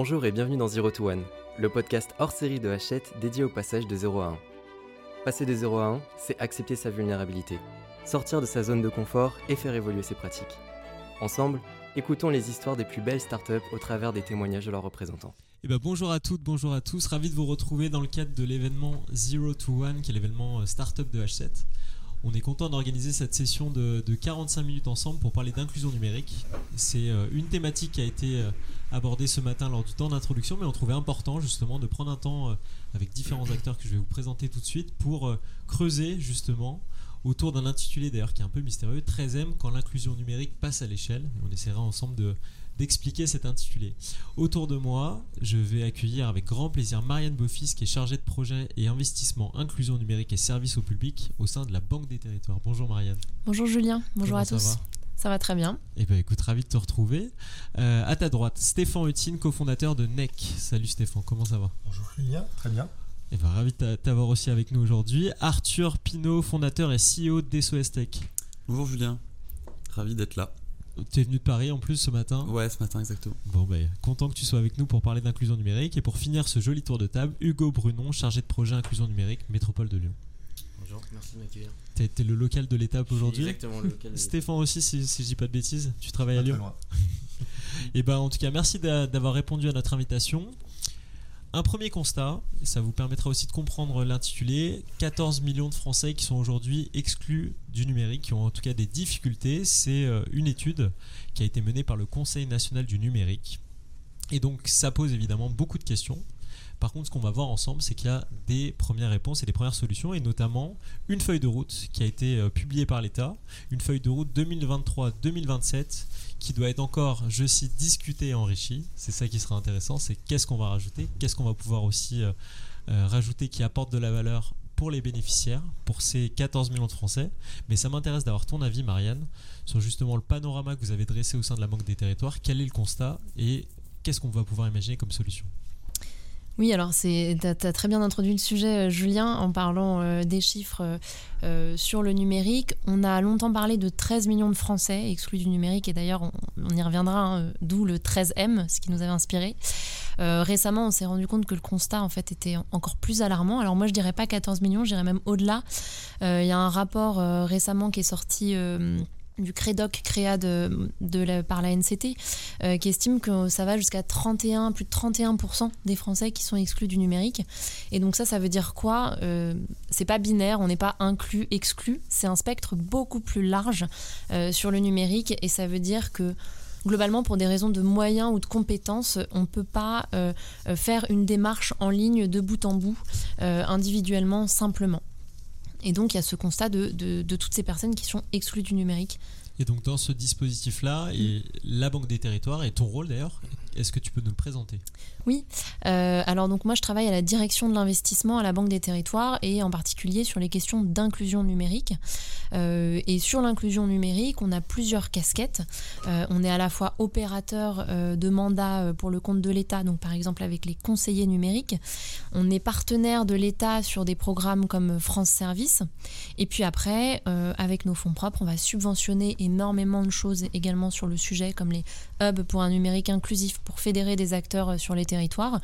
Bonjour et bienvenue dans Zero to One, le podcast hors série de Hachette dédié au passage de 0 à 1. Passer de 0 à 1, c'est accepter sa vulnérabilité, sortir de sa zone de confort et faire évoluer ses pratiques. Ensemble, écoutons les histoires des plus belles startups au travers des témoignages de leurs représentants. Eh ben, bonjour à toutes, bonjour à tous, ravi de vous retrouver dans le cadre de l'événement Zero to One, qui est l'événement euh, startup de H7. On est content d'organiser cette session de, 45 minutes ensemble pour parler d'inclusion numérique. C'est euh, une thématique qui a été euh, abordée ce matin lors du temps d'introduction, mais on trouvait important justement de prendre un temps avec différents acteurs que je vais vous présenter tout de suite pour creuser justement autour d'un intitulé d'ailleurs qui est un peu mystérieux, 13M quand l'inclusion numérique passe à l'échelle. On essaiera ensemble de, d'expliquer cet intitulé. Autour de moi, je vais accueillir avec grand plaisir Marianne Boffis, qui est chargée de projet et investissement, inclusion numérique et services au public au sein de la Banque des Territoires. Bonjour Marianne. Bonjour Julien, bonjour à tous. Ça va très bien. Eh bien, écoute, ravi de te retrouver. Euh, à ta droite, Stéphane Hutine, cofondateur de NEC. Salut Stéphane, comment ça va? Bonjour Julien, très bien. Eh bien, ravi de t'avoir aussi avec nous aujourd'hui. Arthur Pinault, fondateur et CEO d'SOS Tech. Bonjour Julien, ravi d'être là. Tu es venu de Paris en plus ce matin? Ouais, ce matin, exactement. Bon, ben, content que tu sois avec nous pour parler d'inclusion numérique. Et pour finir ce joli tour de table, Hugo Brunon, chargé de projet inclusion numérique, Métropole de Lyon. Bonjour, merci de m'accueillir. T'es, es le local de l'étape aujourd'hui? Exactement, le local. Stéphane aussi, si, si je dis pas de bêtises, tu travailles à Lyon? Et ben, en tout cas, merci d'avoir répondu à notre invitation. Un premier constat, et ça vous permettra aussi de comprendre l'intitulé, 14 millions de Français qui sont aujourd'hui exclus du numérique, qui ont en tout cas des difficultés. C'est euh, une étude qui a été menée par le Conseil national du numérique. Et donc ça pose évidemment beaucoup de questions. Par contre, ce qu'on va voir ensemble, c'est qu'il y a des premières réponses et des premières solutions, et notamment une feuille de route qui a été euh, publiée par l'État, une feuille de route 2023-2027, qui doit être encore, je cite, discutée et enrichie. C'est ça qui sera intéressant, c'est qu'est-ce qu'on va rajouter, qu'est-ce qu'on va pouvoir aussi euh, euh, rajouter qui apporte de la valeur pour les bénéficiaires, pour ces 14 millions de Français. Mais ça m'intéresse d'avoir ton avis, Marianne, sur justement le panorama que vous avez dressé au sein de la Banque des Territoires. Quel est le constat et qu'est-ce qu'on va pouvoir imaginer comme solution? Oui, alors tu as, très bien introduit le sujet, euh, Julien, en parlant euh, des chiffres euh, sur le numérique. On a longtemps parlé de 13 millions de Français exclus du numérique, et d'ailleurs, on, y reviendra, hein, d'où le 13M, ce qui nous avait inspiré. récemment, on s'est rendu compte que le constat, en fait, était encore plus alarmant. Alors moi, je dirais pas 14 millions, je dirais même au-delà. Il y a un rapport récemment qui est sorti du CREDOC créa de, par la NCT, euh, qui estime que ça va jusqu'à 31, plus de 31% des Français qui sont exclus du numérique. Et donc ça, ça veut dire quoi? Euh, C'est pas binaire, on n'est pas inclus, exclu. C'est un spectre beaucoup plus large euh, sur le numérique, et ça veut dire que globalement, pour des raisons de moyens ou de compétences, on ne peut pas faire une démarche en ligne de bout en bout, individuellement, simplement. Et donc, il y a ce constat de, de, toutes ces personnes qui sont exclues du numérique. Et donc, dans ce dispositif-là, la Banque des Territoires, et ton rôle d'ailleurs, est-ce que tu peux nous le présenter? Oui. Euh, alors donc moi je travaille à la direction de l'investissement à la Banque des Territoires et en particulier sur les questions d'inclusion numérique. Euh, et sur l'inclusion numérique, on a plusieurs casquettes. Euh, on est à la fois opérateur de mandat pour le compte de l'État, donc par exemple avec les conseillers numériques. On est partenaire de l'État sur des programmes comme France Service. Et puis après, avec nos fonds propres, on va subventionner énormément de choses également sur le sujet, comme les hubs pour un numérique inclusif pour fédérer des acteurs euh, sur les territoires,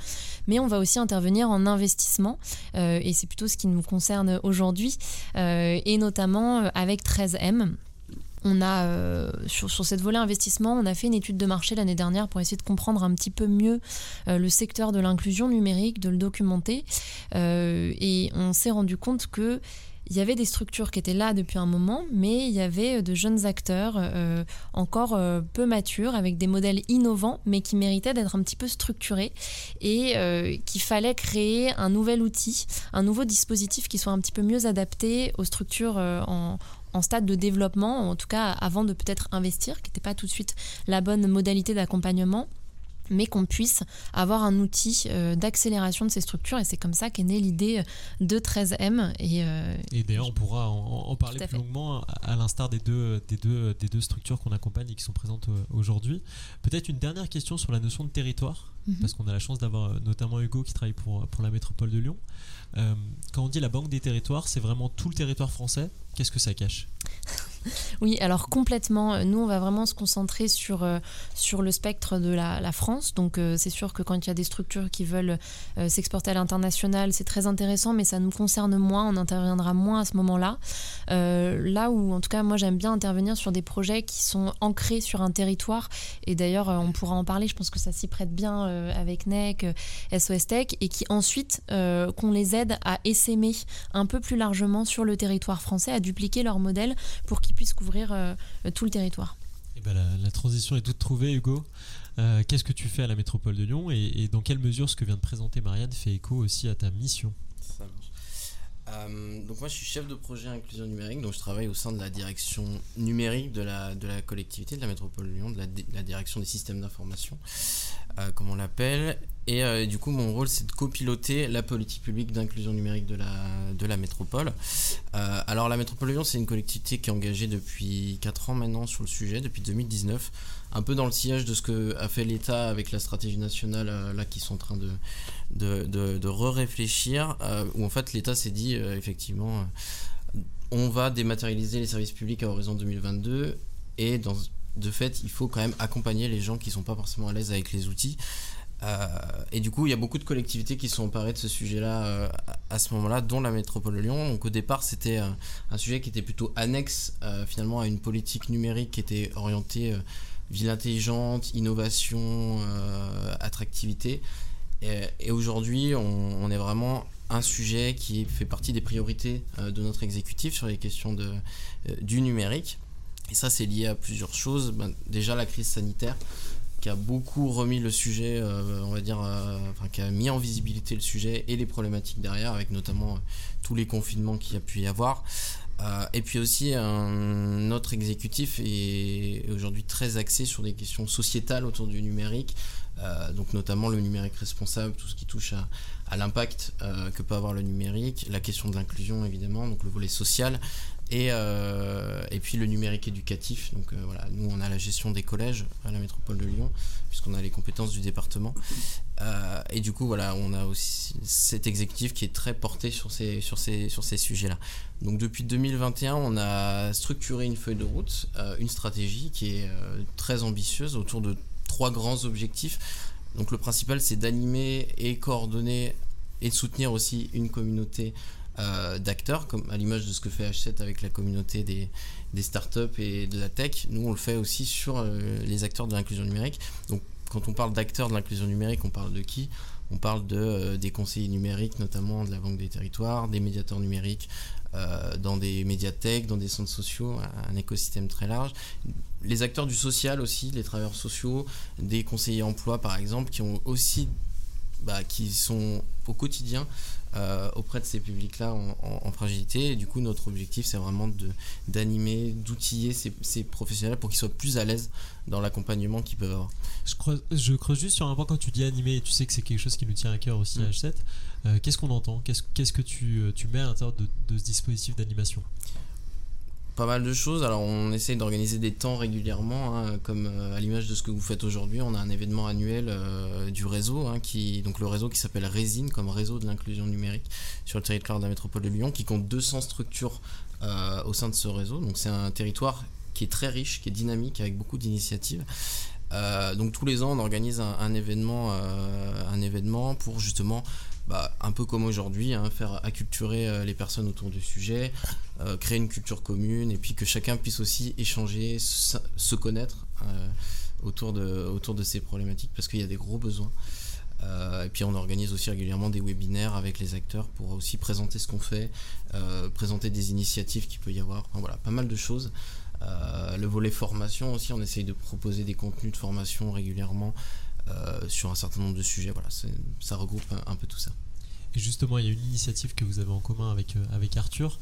mais on va aussi intervenir en investissement, euh, et c'est plutôt ce qui nous concerne aujourd'hui, euh, et notamment avec 13M on a sur, cette volet investissement, on a fait une étude de marché l'année dernière pour essayer de comprendre un petit peu mieux le secteur de l'inclusion numérique, de le documenter, et on s'est rendu compte que il y avait des structures qui étaient là depuis un moment, mais il y avait euh, de jeunes acteurs euh, encore euh, peu matures, avec des modèles innovants, mais qui méritaient d'être un petit peu structurés et qu'il fallait créer un nouvel outil, un nouveau dispositif qui soit un petit peu mieux adapté aux structures en, en stade de développement, en tout cas avant de peut-être investir, qui n'était pas tout de suite la bonne modalité d'accompagnement mais qu'on puisse avoir un outil euh, d'accélération de ces structures. Et c'est comme ça qu'est née l'idée de 13M. Et, euh, et d'ailleurs, on pourra en, parler plus longuement, à l'instar des deux, des, deux, des deux structures qu'on accompagne et qui sont présentes euh, aujourd'hui. Peut-être une dernière question sur la notion de territoire, mhm. parce qu'on a la chance d'avoir notamment Hugo qui travaille pour, pour la métropole de Lyon. quand on dit la banque des territoires, c'est vraiment tout le territoire français. Qu'est-ce que ça cache? Oui, alors complètement. Nous, on va vraiment se concentrer sur, euh, sur le spectre de la, France. Donc, euh, c'est sûr que quand il y a des structures qui veulent euh, s'exporter à l'international, c'est très intéressant, mais ça nous concerne moins. On interviendra moins à ce moment-là. Euh, là où, en tout cas, moi, j'aime bien intervenir sur des projets qui sont ancrés sur un territoire. Et d'ailleurs, euh, on pourra en parler. Je pense que ça s'y prête bien euh, avec NEC, euh, SOS Tech, et qui ensuite, euh, qu'on les aide à essaimer un peu plus largement sur le territoire français, à dupliquer leur modèle pour qu'ils puissent couvrir euh, tout le territoire. Eh ben, la, la transition est toute trouvée, Hugo. Euh, Qu'est-ce que tu fais à la métropole de Lyon et, et dans quelle mesure ce que vient de présenter Marianne fait écho aussi à ta mission? Ça marche. Euh, donc moi je suis chef de projet inclusion numérique, donc je travaille au sein de la direction numérique de la, de la collectivité de la métropole de Lyon, de la, de la direction des systèmes d'information, euh, comme on l'appelle. Et euh, du coup mon rôle c'est de copiloter la politique publique d'inclusion numérique de la, de la métropole. Euh, alors la métropole Lyon c'est une collectivité qui est engagée depuis 4 ans maintenant sur le sujet, depuis 2019 un peu dans le sillage de ce que a fait l'État avec la stratégie nationale euh, là qui sont en train de de, de, de re-réfléchir où en fait l'État s'est dit effectivement on va dématérialiser les services publics à horizon 2022 et de fait il faut quand même accompagner les gens qui sont pas forcément à l'aise avec les outils et du coup, il y a beaucoup de collectivités qui sont emparées de ce sujet-là euh, à ce moment-là, dont la métropole de Lyon. Donc au départ, c'était euh, un sujet qui était plutôt annexe euh, finalement à une politique numérique qui était orientée euh, ville intelligente, innovation, euh, attractivité. Et, aujourd'hui, on, est vraiment un sujet qui fait partie des priorités euh, de notre exécutif sur les questions euh, du numérique. Et ça, c'est lié à plusieurs choses. Ben, déjà, la crise sanitaire qui a beaucoup remis le sujet, euh, on va dire, euh, qui a mis en visibilité le sujet et les problématiques derrière, avec notamment euh, tous les confinements qu'il y a pu y avoir. Et puis aussi, notre exécutif est aujourd'hui très axé sur des questions sociétales autour du numérique, donc notamment le numérique responsable, tout ce qui touche à, l'impact que peut avoir le numérique, la question de l'inclusion évidemment, donc le volet social, et, euh, et puis le numérique éducatif. Donc euh, voilà, nous on a la gestion des collèges à la métropole de Lyon, puisqu'on a les compétences du département. Euh, et du coup voilà, on a aussi cet exécutif qui est très porté sur ces, sur ces, sur ces sujets-là. Donc depuis 2021, on a structuré une feuille de route, une stratégie qui est très ambitieuse autour de trois grands objectifs. Donc le principal c'est d'animer et coordonner et de soutenir aussi une communauté euh, d'acteurs, comme à l'image de ce que fait H7 avec la communauté des, startups et de la tech. Nous, on le fait aussi sur euh, les acteurs de l'inclusion numérique. Donc, quand on parle d'acteurs de l'inclusion numérique, on parle de qui? On parle de, euh, des conseillers numériques, notamment de la Banque des Territoires, des médiateurs numériques dans des médiathèques, dans des centres sociaux, un, un écosystème très large. Les acteurs du social aussi, les travailleurs sociaux, des conseillers emploi par exemple, qui ont aussi bah, qui sont au quotidien euh, auprès de ces publics-là en, en, en fragilité. Et du coup, notre objectif, c'est vraiment d'animer, d'outiller ces, ces professionnels pour qu'ils soient plus à l'aise dans l'accompagnement qu'ils peuvent avoir. Je creuse, je creuse juste sur un point quand tu dis animé, tu sais que c'est quelque chose qui nous tient à cœur aussi à Mm. H7. Euh, qu'est-ce qu'on entend? Qu'est-ce qu'est-ce que tu, euh, tu mets à l'intérieur de, de ce dispositif d'animation? Pas mal de choses. Alors, on essaye d'organiser des temps régulièrement, hein, comme euh, à l'image de ce que vous faites aujourd'hui. On a un événement annuel euh, du réseau, hein, qui, donc le réseau qui s'appelle Résine, comme réseau de l'inclusion numérique sur le territoire de la métropole de Lyon, qui compte 200 structures euh, au sein de ce réseau. Donc, c'est un territoire qui est très riche, qui est dynamique, avec beaucoup d'initiatives. Donc tous les ans, on organise un, événement, un événement pour justement, bah, un peu comme aujourd'hui, hein, faire acculturer euh, les personnes autour du sujet, euh, créer une culture commune, et puis que chacun puisse aussi échanger, se, connaître euh, autour de autour de ces problématiques, parce qu'il y a des gros besoins. Et puis on organise aussi régulièrement des webinaires avec les acteurs pour aussi présenter ce qu'on fait, présenter des initiatives qu'il peut y avoir. Enfin, voilà, pas mal de choses. Le volet formation aussi, on essaye de proposer des contenus de formation régulièrement sur un certain nombre de sujets. Voilà, ça regroupe un, un peu tout ça. Et justement, il y a une initiative que vous avez en commun avec, euh, avec Arthur.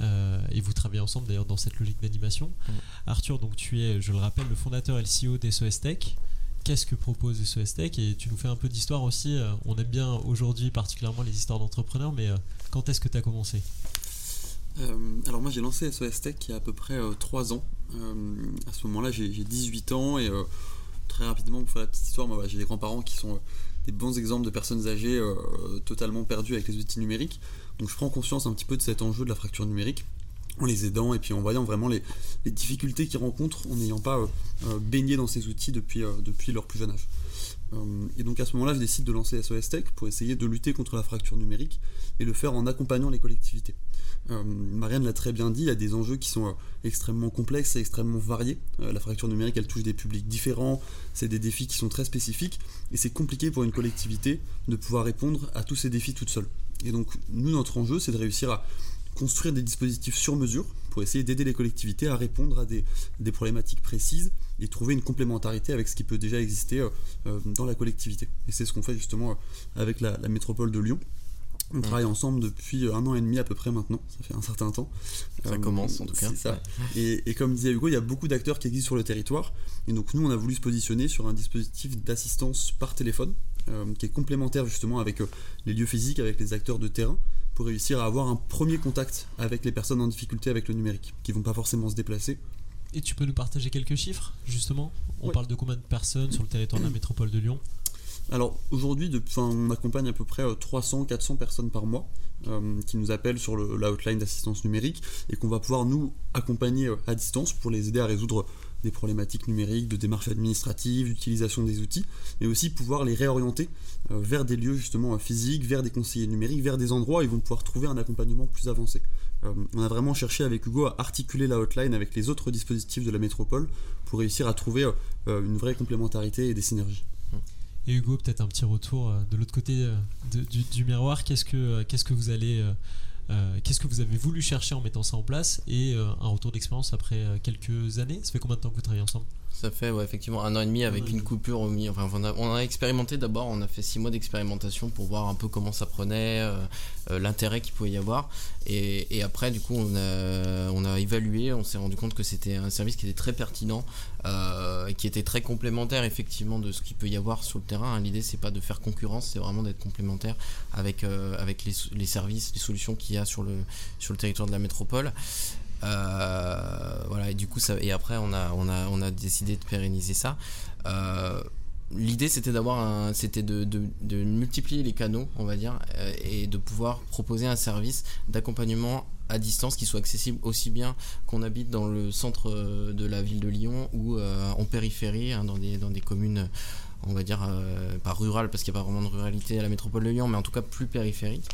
euh, et vous travaillez ensemble d'ailleurs dans cette logique d'animation. Mm. Arthur, donc tu es, je le rappelle, le fondateur et le CEO d'SOS Tech. Qu'est-ce que propose SOS Tech? Et tu nous fais un peu d'histoire aussi. euh, On aime bien aujourd'hui particulièrement les histoires d'entrepreneurs, mais euh, quand est-ce que tu as commencé? Euh, alors moi j'ai lancé SOS Tech il y a à peu près 3 ans. Euh, à ce moment-là j'ai j'ai 18 ans et euh, très rapidement pour faire la petite histoire, moi, voilà, j'ai des grands-parents qui sont euh, des bons exemples de personnes âgées euh, totalement perdues avec les outils numériques. Donc je prends conscience un petit peu de cet enjeu de la fracture numérique. en les aidant et puis en voyant vraiment les, difficultés qu'ils rencontrent en n'ayant pas baigné dans ces outils depuis leur plus jeune âge. Et donc à ce moment-là, je décide de lancer SOS Tech pour essayer de lutter contre la fracture numérique et le faire en accompagnant les collectivités. Euh, Marianne l'a très bien dit, il y a des enjeux qui sont euh, extrêmement complexes et extrêmement variés. Euh, la fracture numérique, elle touche des publics différents, c'est des défis qui sont très spécifiques, et c'est compliqué pour une collectivité de pouvoir répondre à tous ces défis toute seule. Et donc, nous, notre enjeu, c'est de réussir à construire des dispositifs sur mesure pour essayer d'aider les collectivités à répondre à des, problématiques précises et trouver une complémentarité avec ce qui peut déjà exister dans la collectivité. Et c'est ce qu'on fait justement avec la métropole de Lyon. On travaille ensemble depuis un an et demi à peu près maintenant, ça fait un certain temps. Ça euh, commence en tout cas. Ça. Et, comme disait Hugo, il y a beaucoup d'acteurs qui existent sur le territoire. Et donc nous, on a voulu se positionner sur un dispositif d'assistance par téléphone, euh, qui est complémentaire justement avec euh, les lieux physiques, avec les acteurs de terrain, pour réussir à avoir un premier contact avec les personnes en difficulté avec le numérique, qui vont pas forcément se déplacer. Et tu peux nous partager quelques chiffres, justement? On parle de combien de personnes sur le territoire de la métropole de Lyon? Alors aujourd'hui, on accompagne à peu près 300-400 euh, personnes par mois euh, qui nous appellent sur l'outline d'assistance numérique et qu'on va pouvoir nous accompagner euh, à distance pour les aider à résoudre des problématiques numériques, de démarches administratives, d'utilisation des outils, mais aussi pouvoir les réorienter vers des lieux justement physiques, vers des conseillers numériques, vers des endroits où ils vont pouvoir trouver un accompagnement plus avancé. on a vraiment cherché avec Hugo à articuler la hotline avec les autres dispositifs de la métropole pour réussir à trouver une vraie complémentarité et des synergies. Et Hugo, peut-être un petit retour euh, de l'autre côté euh, du, miroir. Qu'est-ce que, euh, qu'est-ce que vous allez, qu'est-ce que vous avez voulu chercher en mettant ça en place et un retour d'expérience après quelques années? Ça fait combien de temps que vous travaillez ensemble? Ça fait ouais, effectivement un an et demi avec une coupure au milieu. Enfin, on, a, on a expérimenté d'abord, on a fait six mois d'expérimentation pour voir un peu comment ça prenait, euh, euh, l'intérêt qu'il pouvait y avoir. Et, et, après, du coup, on a, on a évalué, on s'est rendu compte que c'était un service qui était très pertinent euh, et qui était très complémentaire effectivement de ce qu'il peut y avoir sur le terrain. L'idée, c'est pas de faire concurrence, c'est vraiment d'être complémentaire avec, avec les, les, services, les solutions qu'il y a sur le, sur le territoire de la métropole. Euh, voilà, et du coup, ça, et après, on a, on, a, on a décidé de pérenniser ça. Euh, l'idée c'était d'avoir c'était de, de, multiplier les canaux on va dire euh, et de pouvoir proposer un service d'accompagnement à distance qui soit accessible aussi bien qu'on habite dans le centre de la ville de Lyon ou en périphérie hein, dans, des, dans des communes on va dire pas rurales parce qu'il n'y a pas vraiment de ruralité à la métropole de Lyon mais en tout cas plus périphérique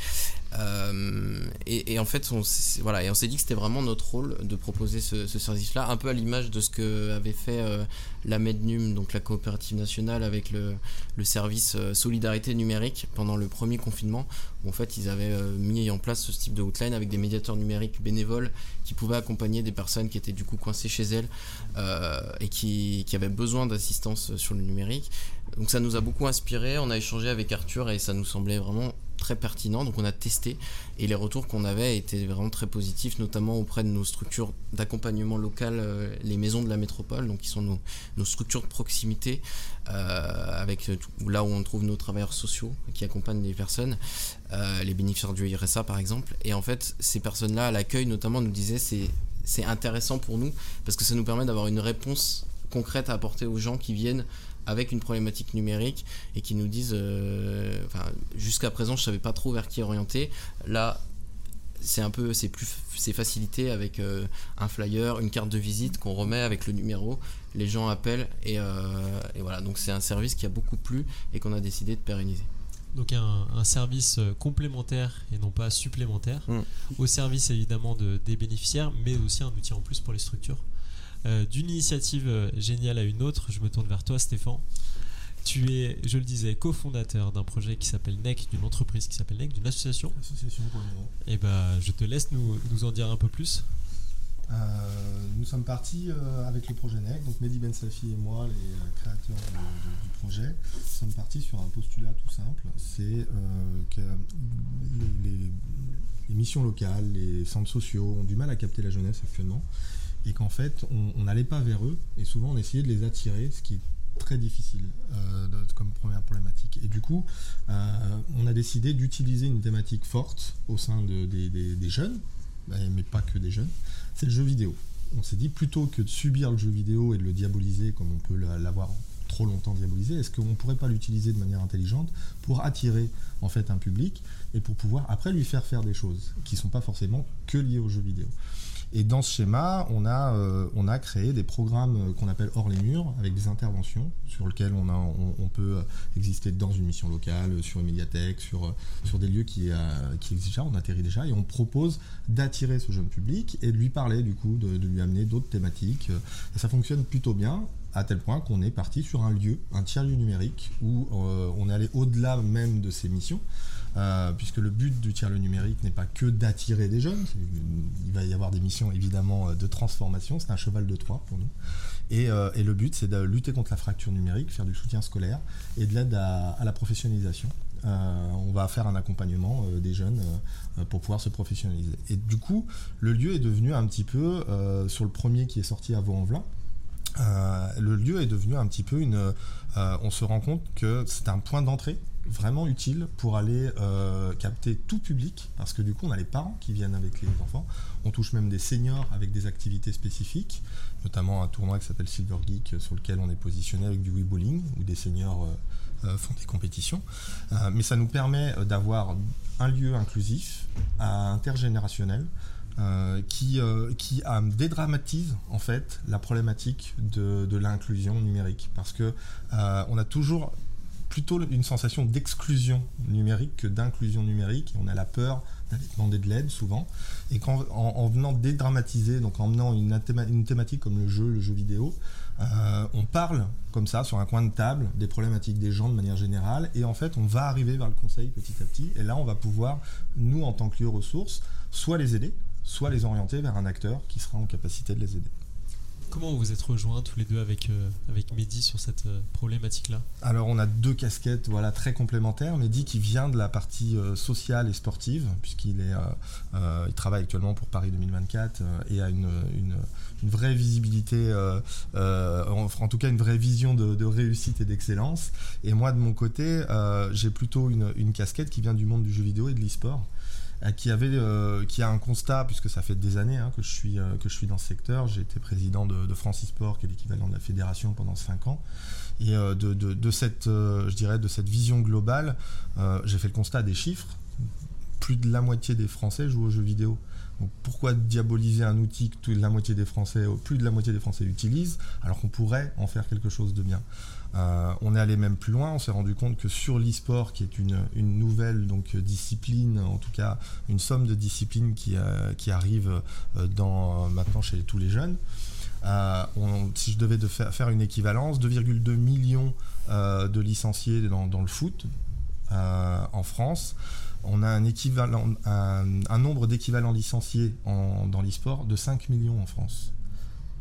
euh, et, en fait, on, voilà, et on s'est dit que c'était vraiment notre rôle de proposer ce, service-là, un peu à l'image de ce que avait fait euh, la Mednum, donc la coopérative nationale, avec le, service euh, solidarité numérique pendant le premier confinement, où en fait ils avaient mis en place ce type de hotline avec des médiateurs numériques bénévoles qui pouvaient accompagner des personnes qui étaient du coup coincées chez elles et qui, qui avaient besoin d'assistance sur le numérique. Donc ça nous a beaucoup inspiré, on a échangé avec Arthur et ça nous semblait vraiment très pertinent. Donc on a testé et les retours qu'on avait étaient vraiment très positifs, notamment auprès de nos structures d'accompagnement local, euh, les maisons de la métropole, donc qui sont nos, structures de proximité, euh, avec là où on trouve nos travailleurs sociaux qui accompagnent les personnes, euh, les bénéficiaires du RSA par exemple. Et en fait, ces personnes-là, à l'accueil notamment, nous disaient c'est c'est intéressant pour nous parce que ça nous permet d'avoir une réponse concrète à apporter aux gens qui viennent avec une problématique numérique et qui nous disent, euh, jusqu'à présent je savais pas trop vers qui orienter. Là, c'est un peu, c'est plus, c'est facilité avec euh, un flyer, une carte de visite qu'on remet avec le numéro. Les gens appellent et, euh, voilà. Donc c'est un service qui a beaucoup plu et qu'on a décidé de pérenniser. Donc un, un, service complémentaire et non pas supplémentaire mm. au service évidemment de, des bénéficiaires, mais aussi un outil en plus pour les structures. Euh, d'une initiative euh, géniale à une autre, je me tourne vers toi Stéphane. Tu es, je le disais, cofondateur d'un projet qui s'appelle NEC, d'une entreprise qui s'appelle NEC, d'une association. Association pour Et eh ben, je te laisse nous, nous en dire un peu plus. Euh, nous sommes partis avec le projet NEC, donc Mehdi Ben Safi et moi, les créateurs du projet, nous sommes partis sur un postulat tout simple, c'est que les, missions locales, les centres sociaux ont du mal à capter la jeunesse actuellement et qu'en fait on n'allait pas vers eux et souvent on essayait de les attirer, ce qui est très difficile euh, comme première problématique. Et du coup, euh, on a décidé d'utiliser une thématique forte au sein des, jeunes, mais pas que des jeunes, c'est le jeu vidéo. On s'est dit plutôt que de subir le jeu vidéo et de le diaboliser comme on peut l'avoir trop longtemps diabolisé, est-ce qu'on ne pourrait pas l'utiliser de manière intelligente pour attirer en fait un public et pour pouvoir après lui faire faire des choses qui ne sont pas forcément que liées au jeu vidéo? Et dans ce schéma, on a, on a créé des programmes qu'on appelle hors les murs, avec des interventions sur lesquelles on, a, on, peut exister dans une mission locale, sur une médiathèque, sur, sur des lieux qui, qui existent déjà, on atterrit déjà, et on propose d'attirer ce jeune public et de lui parler du coup, de, de lui amener d'autres thématiques. Ça fonctionne plutôt bien à tel point qu'on est parti sur un lieu, un tiers-lieu numérique, où euh, on est allé au-delà même de ces missions, euh, puisque le but du tiers-lieu numérique n'est pas que d'attirer des jeunes, il va y avoir des missions évidemment de transformation, c'est un cheval de Troie pour nous. Et, euh, le but, c'est de lutter contre la fracture numérique, faire du soutien scolaire et de l'aide à, la professionnalisation. on va faire un accompagnement des jeunes pour pouvoir se professionnaliser. Et du coup, le lieu est devenu un petit peu, sur le premier qui est sorti à Vaux-en-Velin, euh, le lieu est devenu un petit peu une. Euh, on se rend compte que c'est un point d'entrée vraiment utile pour aller euh, capter tout public, parce que du coup on a les parents qui viennent avec les enfants, on touche même des seniors avec des activités spécifiques, notamment un tournoi qui s'appelle Silver Geek sur lequel on est positionné avec du Wii Bowling, où des seniors font des compétitions. mais ça nous permet d'avoir un lieu inclusif, intergénérationnel, euh, qui, euh, qui dédramatise en fait la problématique de, de l'inclusion numérique. Parce que euh, on a toujours plutôt une sensation d'exclusion numérique que d'inclusion numérique. On a la peur d'aller demander de l'aide souvent. Et qu'en en, venant dédramatiser donc en menant une, une, thématique comme le jeu le jeu vidéo on parle comme ça sur un coin de table des problématiques des gens de manière générale. Et en fait on va arriver vers le conseil petit à petit. Et là on va pouvoir nous en tant que lieu ressources soit les aider soit les orienter vers un acteur qui sera en capacité de les aider. Comment vous êtes rejoints tous les deux avec, euh, avec Mehdi sur cette euh, problématique-là? Alors on a deux casquettes voilà, très complémentaires. Mehdi qui vient de la partie euh, sociale et sportive, puisqu'il est, il travaille actuellement pour Paris 2024 et a une, une, vraie visibilité, en, en, tout cas une vraie vision de, de réussite et d'excellence. Et moi de mon côté, j'ai plutôt une, une casquette qui vient du monde du jeu vidéo et de l'e-sport. Euh, qui, avait, euh, qui a un constat, puisque ça fait des années hein, que, je suis, euh, que je suis dans ce secteur. J'ai été président de, de Francisport, qui est l'équivalent de la fédération pendant 5 ans. Et de, de, cette, je dirais, de cette vision globale, j'ai fait le constat des chiffres. Plus de la moitié des Français jouent aux jeux vidéo. Donc pourquoi diaboliser un outil que la moitié des Français, plus de la moitié des Français utilisent, alors qu'on pourrait en faire quelque chose de bien? Euh, on est allé même plus loin, on s'est rendu compte que sur l'e-sport, qui est une, nouvelle discipline, en tout cas une somme de disciplines qui, euh, arrive euh, maintenant chez tous les jeunes, si je devais de faire, une équivalence, 2,2 millions de licenciés dans, le foot en France. On a un, nombre d'équivalents licenciés dans l'e-sport de 5 millions en France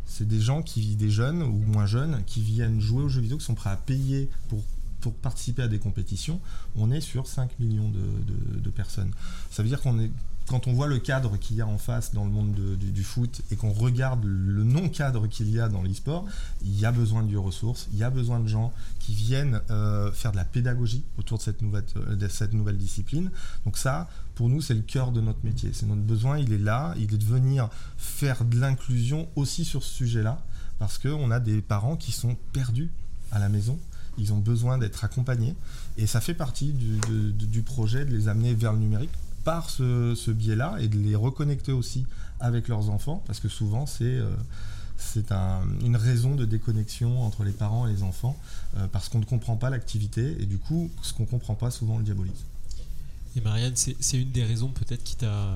c'est des gens qui, des jeunes ou moins jeunes, qui viennent jouer aux jeux vidéo, qui sont prêts à payer pour, pour participer à des compétitions. On est sur 5 millions de, personnes. Ça veut dire qu'on est quand on voit le cadre qu'il y a en face dans le monde du, foot et qu'on regarde le non-cadre qu'il y a dans l'e-sport, il y a besoin de ressources, il y a besoin de gens qui viennent euh, faire de la pédagogie autour de cette nouvelle, de cette nouvelle discipline. Donc ça, pour nous, c'est le cœur de notre métier. C'est notre besoin, il est là, il est de venir faire de l'inclusion aussi sur ce sujet-là, parce qu'on a des parents qui sont perdus à la maison, ils ont besoin d'être accompagnés, et ça fait partie du, projet de les amener vers le numérique par ce, biais-là, et de les reconnecter aussi avec leurs enfants, parce que souvent c'est... Euh, c'est une raison de déconnexion entre les parents et les enfants euh, parce qu'on ne comprend pas l'activité et du coup ce qu'on ne comprend pas souvent le diabolise. Et Marianne, c'est une des raisons peut-être qui t'a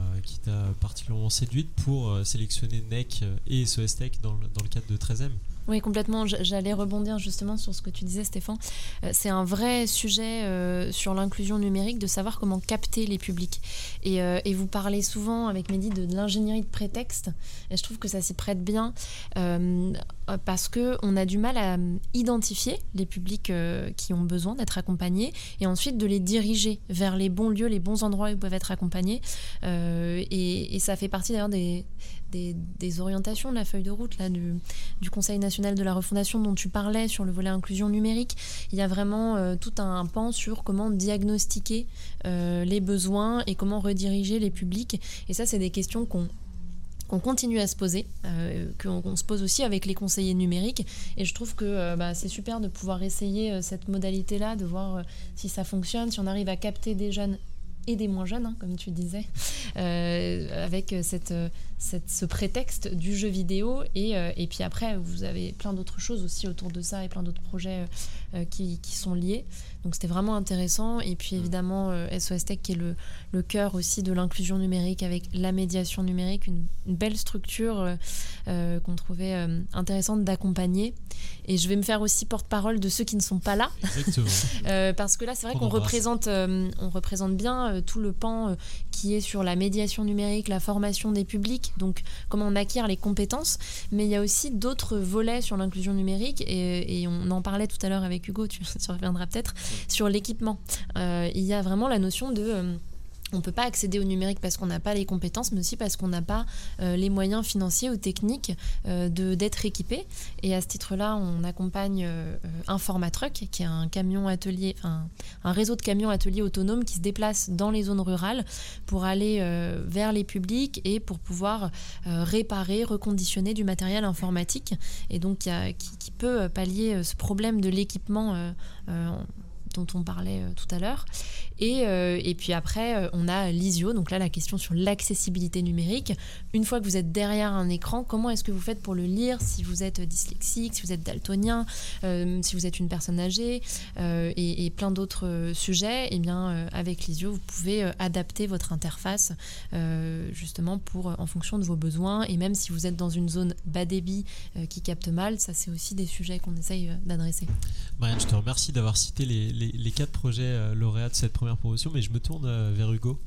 particulièrement séduite pour euh, sélectionner NEC et SOS Tech dans le, dans le cadre de 13e oui, complètement. J'allais rebondir justement sur ce que tu disais, Stéphane. Euh, c'est un vrai sujet euh, sur l'inclusion numérique de savoir comment capter les publics. Et, euh, vous parlez souvent avec Mehdi de, l'ingénierie de prétexte. Et je trouve que ça s'y prête bien parce qu'on a du mal à identifier les publics qui ont besoin d'être accompagnés et ensuite de les diriger vers les bons lieux, les bons endroits où ils peuvent être accompagnés. Et, et, ça fait partie d'ailleurs des, des, orientations de la feuille de route là, du, Conseil national de la refondation dont tu parlais sur le volet inclusion numérique. Il y a vraiment euh, tout un pan sur comment diagnostiquer euh, les besoins et comment rediriger les publics. Et ça, c'est des questions qu'on continue à se poser, euh, qu'on se pose aussi avec les conseillers numériques. Et je trouve que bah, c'est super de pouvoir essayer cette modalité-là, de voir si ça fonctionne, si on arrive à capter des jeunes et des moins jeunes, hein, comme tu disais, avec cette, cette, ce prétexte du jeu vidéo. Et, et, puis après, vous avez plein d'autres choses aussi autour de ça et plein d'autres projets qui, qui, sont liés. Donc c'était vraiment intéressant. Et puis évidemment, SOS Tech qui est le, le cœur aussi de l'inclusion numérique avec la médiation numérique, une, une belle structure qu'on trouvait intéressante d'accompagner. Et je vais me faire aussi porte-parole de ceux qui ne sont pas là. euh, parce que là, c'est vrai qu'on représente, euh, on représente bien euh, tout le pan euh, qui est sur la médiation numérique, la formation des publics, donc comment on acquiert les compétences. Mais il y a aussi d'autres volets sur l'inclusion numérique, et, et, on en parlait tout à l'heure avec Hugo, tu, tu reviendras peut-être, sur l'équipement. il y a vraiment la notion de on ne peut pas accéder au numérique parce qu'on n'a pas les compétences, mais aussi parce qu'on n'a pas euh, les moyens financiers ou techniques euh, d'être équipé. Et à ce titre-là, on accompagne euh, Informatruck, qui est un camion atelier, un, réseau de camions ateliers autonomes qui se déplace dans les zones rurales pour aller vers les publics et pour pouvoir réparer, reconditionner du matériel informatique. Et donc, qui, peut pallier ce problème de l'équipement dont on parlait tout à l'heure. Et, euh, et, puis après, euh, on a l'ISIO, donc là la question sur l'accessibilité numérique. Une fois que vous êtes derrière un écran, comment est-ce que vous faites pour le lire si vous êtes dyslexique, si vous êtes daltonien, si vous êtes une personne âgée et, plein d'autres sujets Et eh bien, avec l'ISIO, vous pouvez adapter votre interface justement pour, en fonction de vos besoins. Et même si vous êtes dans une zone bas débit qui capte mal, ça c'est aussi des sujets qu'on essaye d'adresser. Marianne, je te remercie d'avoir cité les les, quatre projets euh, lauréats de cette première promotion, mais je me tourne euh, vers Hugo.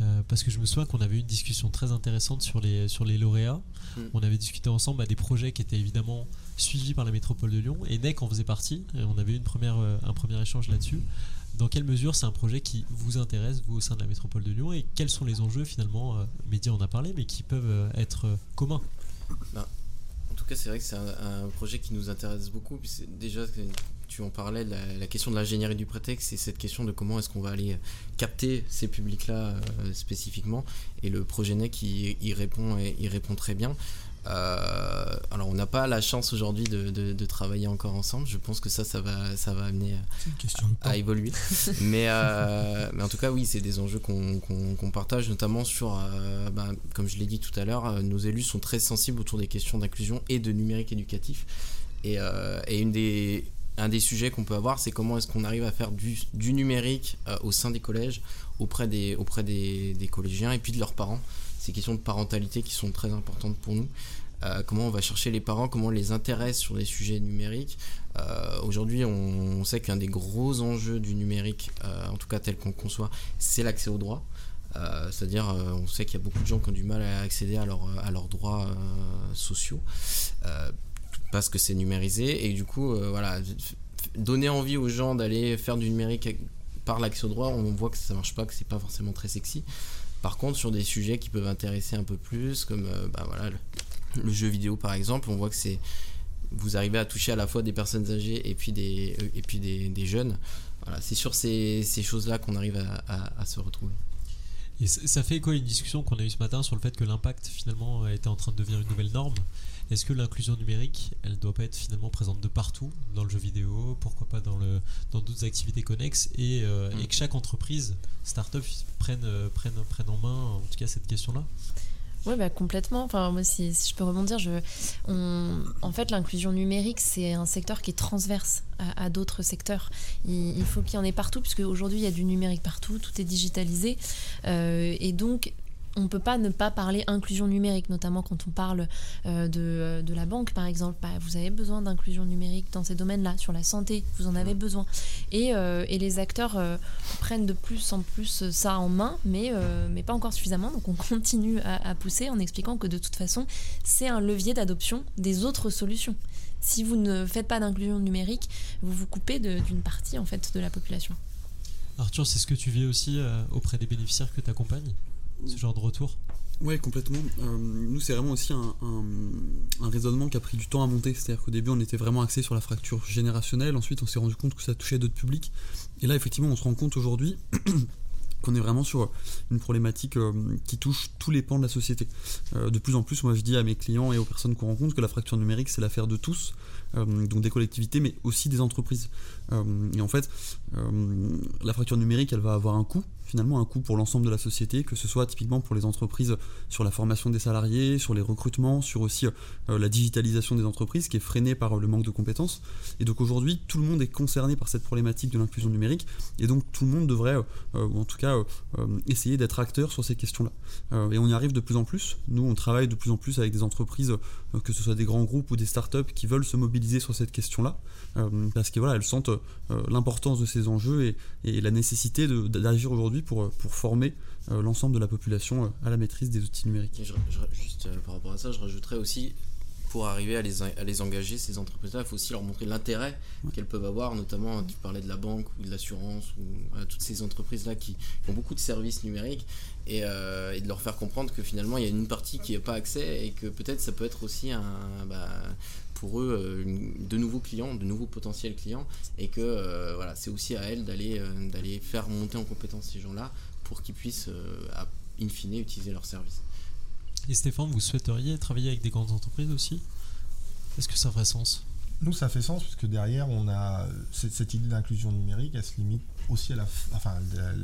Euh, parce que je me souviens qu'on avait eu une discussion très intéressante sur les, sur les lauréats. Mm. On avait discuté ensemble bah, des projets qui étaient évidemment suivis par la métropole de Lyon et NEC en faisait partie. Et on avait eu une première, un premier échange là-dessus. Dans quelle mesure c'est un projet qui vous intéresse, vous, au sein de la métropole de Lyon Et quels sont les enjeux, finalement, Média en a parlé, mais qui peuvent être communs? Bah, En tout cas, c'est vrai que c'est un, un, projet qui nous intéresse beaucoup. déjà, tu en parlais, la, la question de l'ingénierie du prétexte, c'est cette question de comment est-ce qu'on va aller capter ces publics-là euh, spécifiquement. Et le projet NEC, il, il, répond, il répond très bien. Euh, alors on n'a pas la chance aujourd'hui de, de, de, travailler encore ensemble. Je pense que ça, ça va, ça va amener à, à, évoluer. mais, euh, mais en tout cas, oui, c'est des enjeux qu'on qu qu partage, notamment sur, euh, bah, comme je l'ai dit tout à l'heure, euh, nos élus sont très sensibles autour des questions d'inclusion et de numérique éducatif. Et, euh, et une des un des sujets qu'on peut avoir, c'est comment est-ce qu'on arrive à faire du, numérique euh, au sein des collèges, auprès, des, auprès des, collégiens et puis de leurs parents. Ces questions de parentalité qui sont très importantes pour nous. Euh, comment on va chercher les parents, comment on les intéresse sur des sujets numériques. Euh, Aujourd'hui, on, sait qu'un des gros enjeux du numérique, euh, en tout cas tel qu'on conçoit, c'est l'accès aux droits. C'est-à-dire, on sait qu'il y a beaucoup de gens qui ont du mal à accéder à, à leurs droits sociaux parce que c'est numérisé et du coup euh, voilà donner envie aux gens d'aller faire du numérique par au droit on voit que ça marche pas que c'est pas forcément très sexy. Par contre sur des sujets qui peuvent intéresser un peu plus comme euh, bah, voilà le, jeu vidéo par exemple on voit que c'est vous arrivez à toucher à la fois des personnes âgées et puis des euh, et puis des, jeunes. Voilà c'est sur ces, ces choses là qu'on arrive à, à, se retrouver. Et ça fait quoi une discussion qu'on a eu ce matin sur le fait que l'impact finalement était en train de devenir une nouvelle norme? Est-ce que l'inclusion numérique, elle doit pas être finalement présente de partout, dans le jeu vidéo, pourquoi pas dans le dans d'autres activités connexes, et, euh, mm. et, que chaque entreprise, start-up, prenne, euh, prenne, prenne en main, en tout cas, cette question-là? Oui, bah, complètement. Enfin, moi, si, si, je peux rebondir, je, on, en fait, l'inclusion numérique, c'est un secteur qui est transverse à, à d'autres secteurs. Il, il faut qu'il y en ait partout, puisque aujourd'hui, il y a du numérique partout, tout est digitalisé. Euh, et donc, on ne peut pas ne pas parler inclusion numérique, notamment quand on parle euh, de, euh, de, la banque, par exemple. Bah, vous avez besoin d'inclusion numérique dans ces domaines-là, sur la santé, vous en avez besoin. Et, euh, et les acteurs euh, prennent de plus en plus ça en main, mais, mais pas encore suffisamment. Donc on continue à, à pousser en expliquant que de toute façon, c'est un levier d'adoption des autres solutions. Si vous ne faites pas d'inclusion numérique, vous vous coupez d'une partie en fait de la population. Arthur, c'est ce que tu vis aussi auprès des bénéficiaires que tu accompagnes ce genre de retour Ouais, complètement. Euh, nous, c'est vraiment aussi un, raisonnement qui a pris du temps à monter. C'est-à-dire qu'au début, on était vraiment axé sur la fracture générationnelle. Ensuite, on s'est rendu compte que ça touchait d'autres publics. Et là, effectivement, on se rend compte aujourd'hui qu'on est vraiment sur une problématique euh, qui touche tous les pans de la société. Euh, de plus en plus, moi, je dis à mes clients et aux personnes qu'on rencontre que la fracture numérique, c'est l'affaire de tous. Donc des collectivités, mais aussi des entreprises. Et en fait, la fracture numérique, elle va avoir un coût finalement un coût pour l'ensemble de la société, que ce soit typiquement pour les entreprises sur la formation des salariés, sur les recrutements, sur aussi euh, la digitalisation des entreprises qui est freinée par euh, le manque de compétences. Et donc aujourd'hui, tout le monde est concerné par cette problématique de l'inclusion numérique et donc tout le monde devrait, euh, ou en tout cas, essayer d'être acteur sur ces questions-là. et on y arrive de plus en plus. Nous, on travaille de plus en plus avec des entreprises, que ce soit des grands groupes ou des startups qui veulent se mobiliser sur cette question-là, parce que voilà, elles sentent l'importance de ces enjeux et, la nécessité d'agir aujourd'hui pour, former euh, l'ensemble de la population euh, à la maîtrise des outils numériques. juste euh, par rapport à ça, je rajouterais aussi pour arriver à les, engager, ces entreprises-là, il faut aussi leur montrer l'intérêt qu'elles peuvent avoir, notamment, tu parlais de la banque ou de l'assurance, ou toutes ces entreprises-là qui, ont beaucoup de services numériques, et, et, de leur faire comprendre que finalement, il y a une partie qui n'a pas accès, et que peut-être ça peut être aussi un, bah, pour eux euh, de nouveaux clients, de nouveaux potentiels clients, et que euh, voilà, c'est aussi à elles d'aller euh, d'aller faire monter en compétence ces gens-là pour qu'ils puissent, in fine, utiliser leurs services. Et Stéphane, vous souhaiteriez travailler avec des grandes entreprises aussi? Est-ce que ça ferait sens? Nous, ça fait sens puisque derrière, on a cette, idée d'inclusion numérique, elle se limite aussi à la, enfin,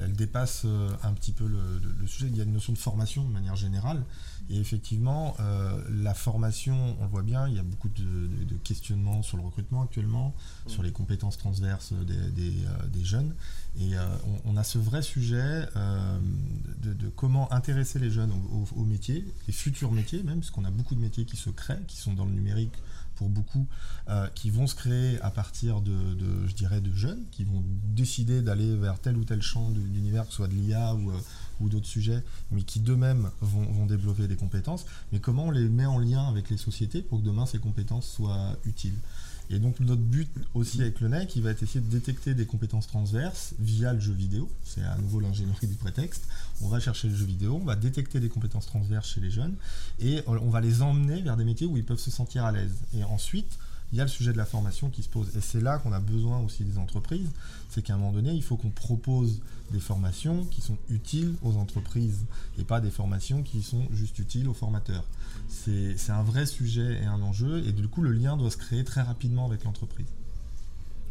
elle, dépasse un petit peu le, sujet. Il y a une notion de formation de manière générale, et effectivement, euh, la formation, on le voit bien, il y a beaucoup de, questionnements sur le recrutement actuellement, mmh. sur les compétences transverses des, euh, jeunes. Et euh, on, a ce vrai sujet de, comment intéresser les jeunes aux, métiers, les futurs métiers même, parce qu'on a beaucoup de métiers qui se créent, qui sont dans le numérique pour beaucoup, qui vont se créer à partir de, je dirais, de jeunes, qui vont décider d'aller vers tel ou tel champ d'univers, que ce soit de l'IA ou ou d'autres sujets, mais qui d'eux-mêmes vont, développer des compétences, mais comment on les met en lien avec les sociétés pour que demain ces compétences soient utiles? Et donc notre but aussi avec le NEC, il va être essayer de détecter des compétences transverses via le jeu vidéo. C'est à nouveau l'ingénierie du prétexte. On va chercher le jeu vidéo, on va détecter des compétences transverses chez les jeunes et on va les emmener vers des métiers où ils peuvent se sentir à l'aise. Et ensuite, il y a le sujet de la formation qui se pose. Et c'est là qu'on a besoin aussi des entreprises. C'est qu'à un moment donné, il faut qu'on propose des formations qui sont utiles aux entreprises et pas des formations qui sont juste utiles aux formateurs. C'est un vrai sujet et un enjeu. Et du coup, le lien doit se créer très rapidement avec l'entreprise.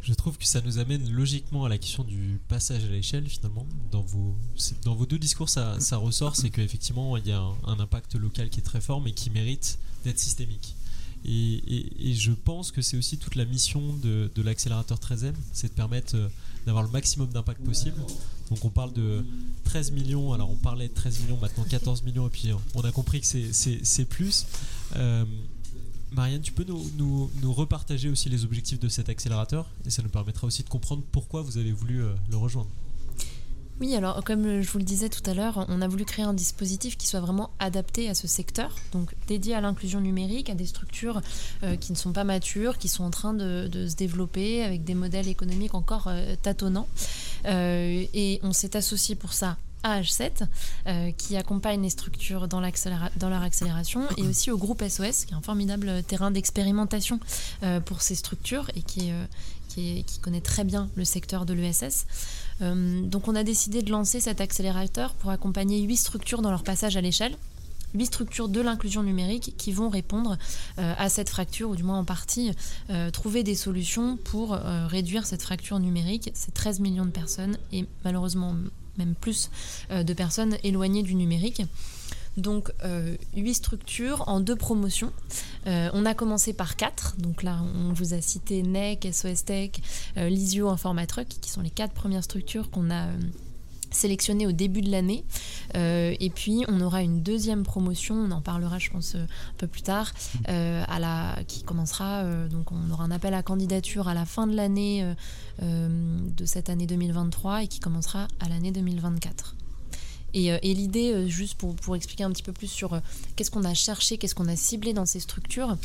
Je trouve que ça nous amène logiquement à la question du passage à l'échelle finalement. Dans vos, dans vos deux discours, ça, ressort, c'est qu'effectivement, il y a un, un, impact local qui est très fort, mais qui mérite d'être systémique. Et, je pense que c'est aussi toute la mission de, l'accélérateur 13M, c'est de permettre euh, d'avoir le maximum d'impact possible. Donc on parle de 13 millions, alors on parlait de 13 millions, maintenant 14 millions, et puis euh, on a compris que c'est plus. Euh, Marianne, tu peux nous, nous, repartager aussi les objectifs de cet accélérateur, et ça nous permettra aussi de comprendre pourquoi vous avez voulu le rejoindre. Oui, alors comme je vous le disais tout à l'heure, on a voulu créer un dispositif qui soit vraiment adapté à ce secteur, donc dédié à l'inclusion numérique, à des structures euh, qui ne sont pas matures, qui sont en train de, se développer avec des modèles économiques encore euh, tâtonnants. Euh, et on s'est associé pour ça à H7, qui accompagne les structures dans, leur accélération, et aussi au groupe SOS, qui est un formidable terrain d'expérimentation pour ces structures et qui, qui, qui, connaît très bien le secteur de l'ESS. Euh, donc on a décidé de lancer cet accélérateur pour accompagner huit structures dans leur passage à l'échelle huit structures de l'inclusion numérique qui vont répondre euh, à cette fracture, ou du moins en partie, euh, trouver des solutions pour réduire cette fracture numérique. C'est 13 millions de personnes et malheureusement même plus de personnes éloignées du numérique. Donc, euh, huit structures en deux promotions. Euh, on a commencé par quatre. Donc là, on vous a cité NEC, SOS Tech, euh, Lisio, Informatruck, qui sont les quatre premières structures qu'on a sélectionnées au début de l'année. et puis, on aura une deuxième promotion, on en parlera, je pense, un peu plus tard, à la, qui commencera. donc, on aura un appel à candidature à la fin de l'année de cette année 2023 et qui commencera à l'année 2024. Euh, et, l'idée, euh, juste pour, expliquer un petit peu plus sur euh, qu'est-ce qu'on a cherché, qu'est-ce qu'on a ciblé dans ces structures,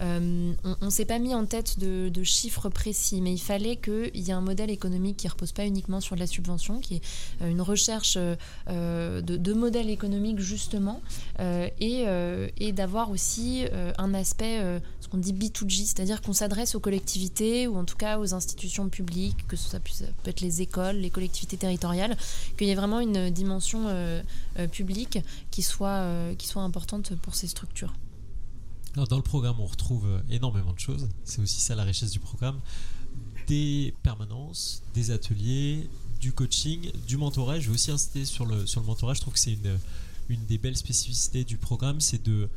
on ne s'est pas mis en tête de, chiffres précis, mais il fallait qu'il y ait un modèle économique qui ne repose pas uniquement sur la subvention, qui est une recherche de, de modèles économiques justement, et, d'avoir aussi un aspect, ce qu'on dit B2G, c'est-à-dire qu'on s'adresse aux collectivités ou en tout cas aux institutions publiques, que ce puisse, être les écoles, les collectivités territoriales, qu'il y ait vraiment une dimension euh, euh, publique qui soit, euh, qui soit importante pour ces structures. Alors dans le programme, on retrouve énormément de choses. C'est aussi ça la richesse du programme. Des permanences, des ateliers, du coaching, du mentorat. Je vais aussi insister sur le, sur le mentorat. Je trouve que c'est une, une des belles spécificités du programme, c'est de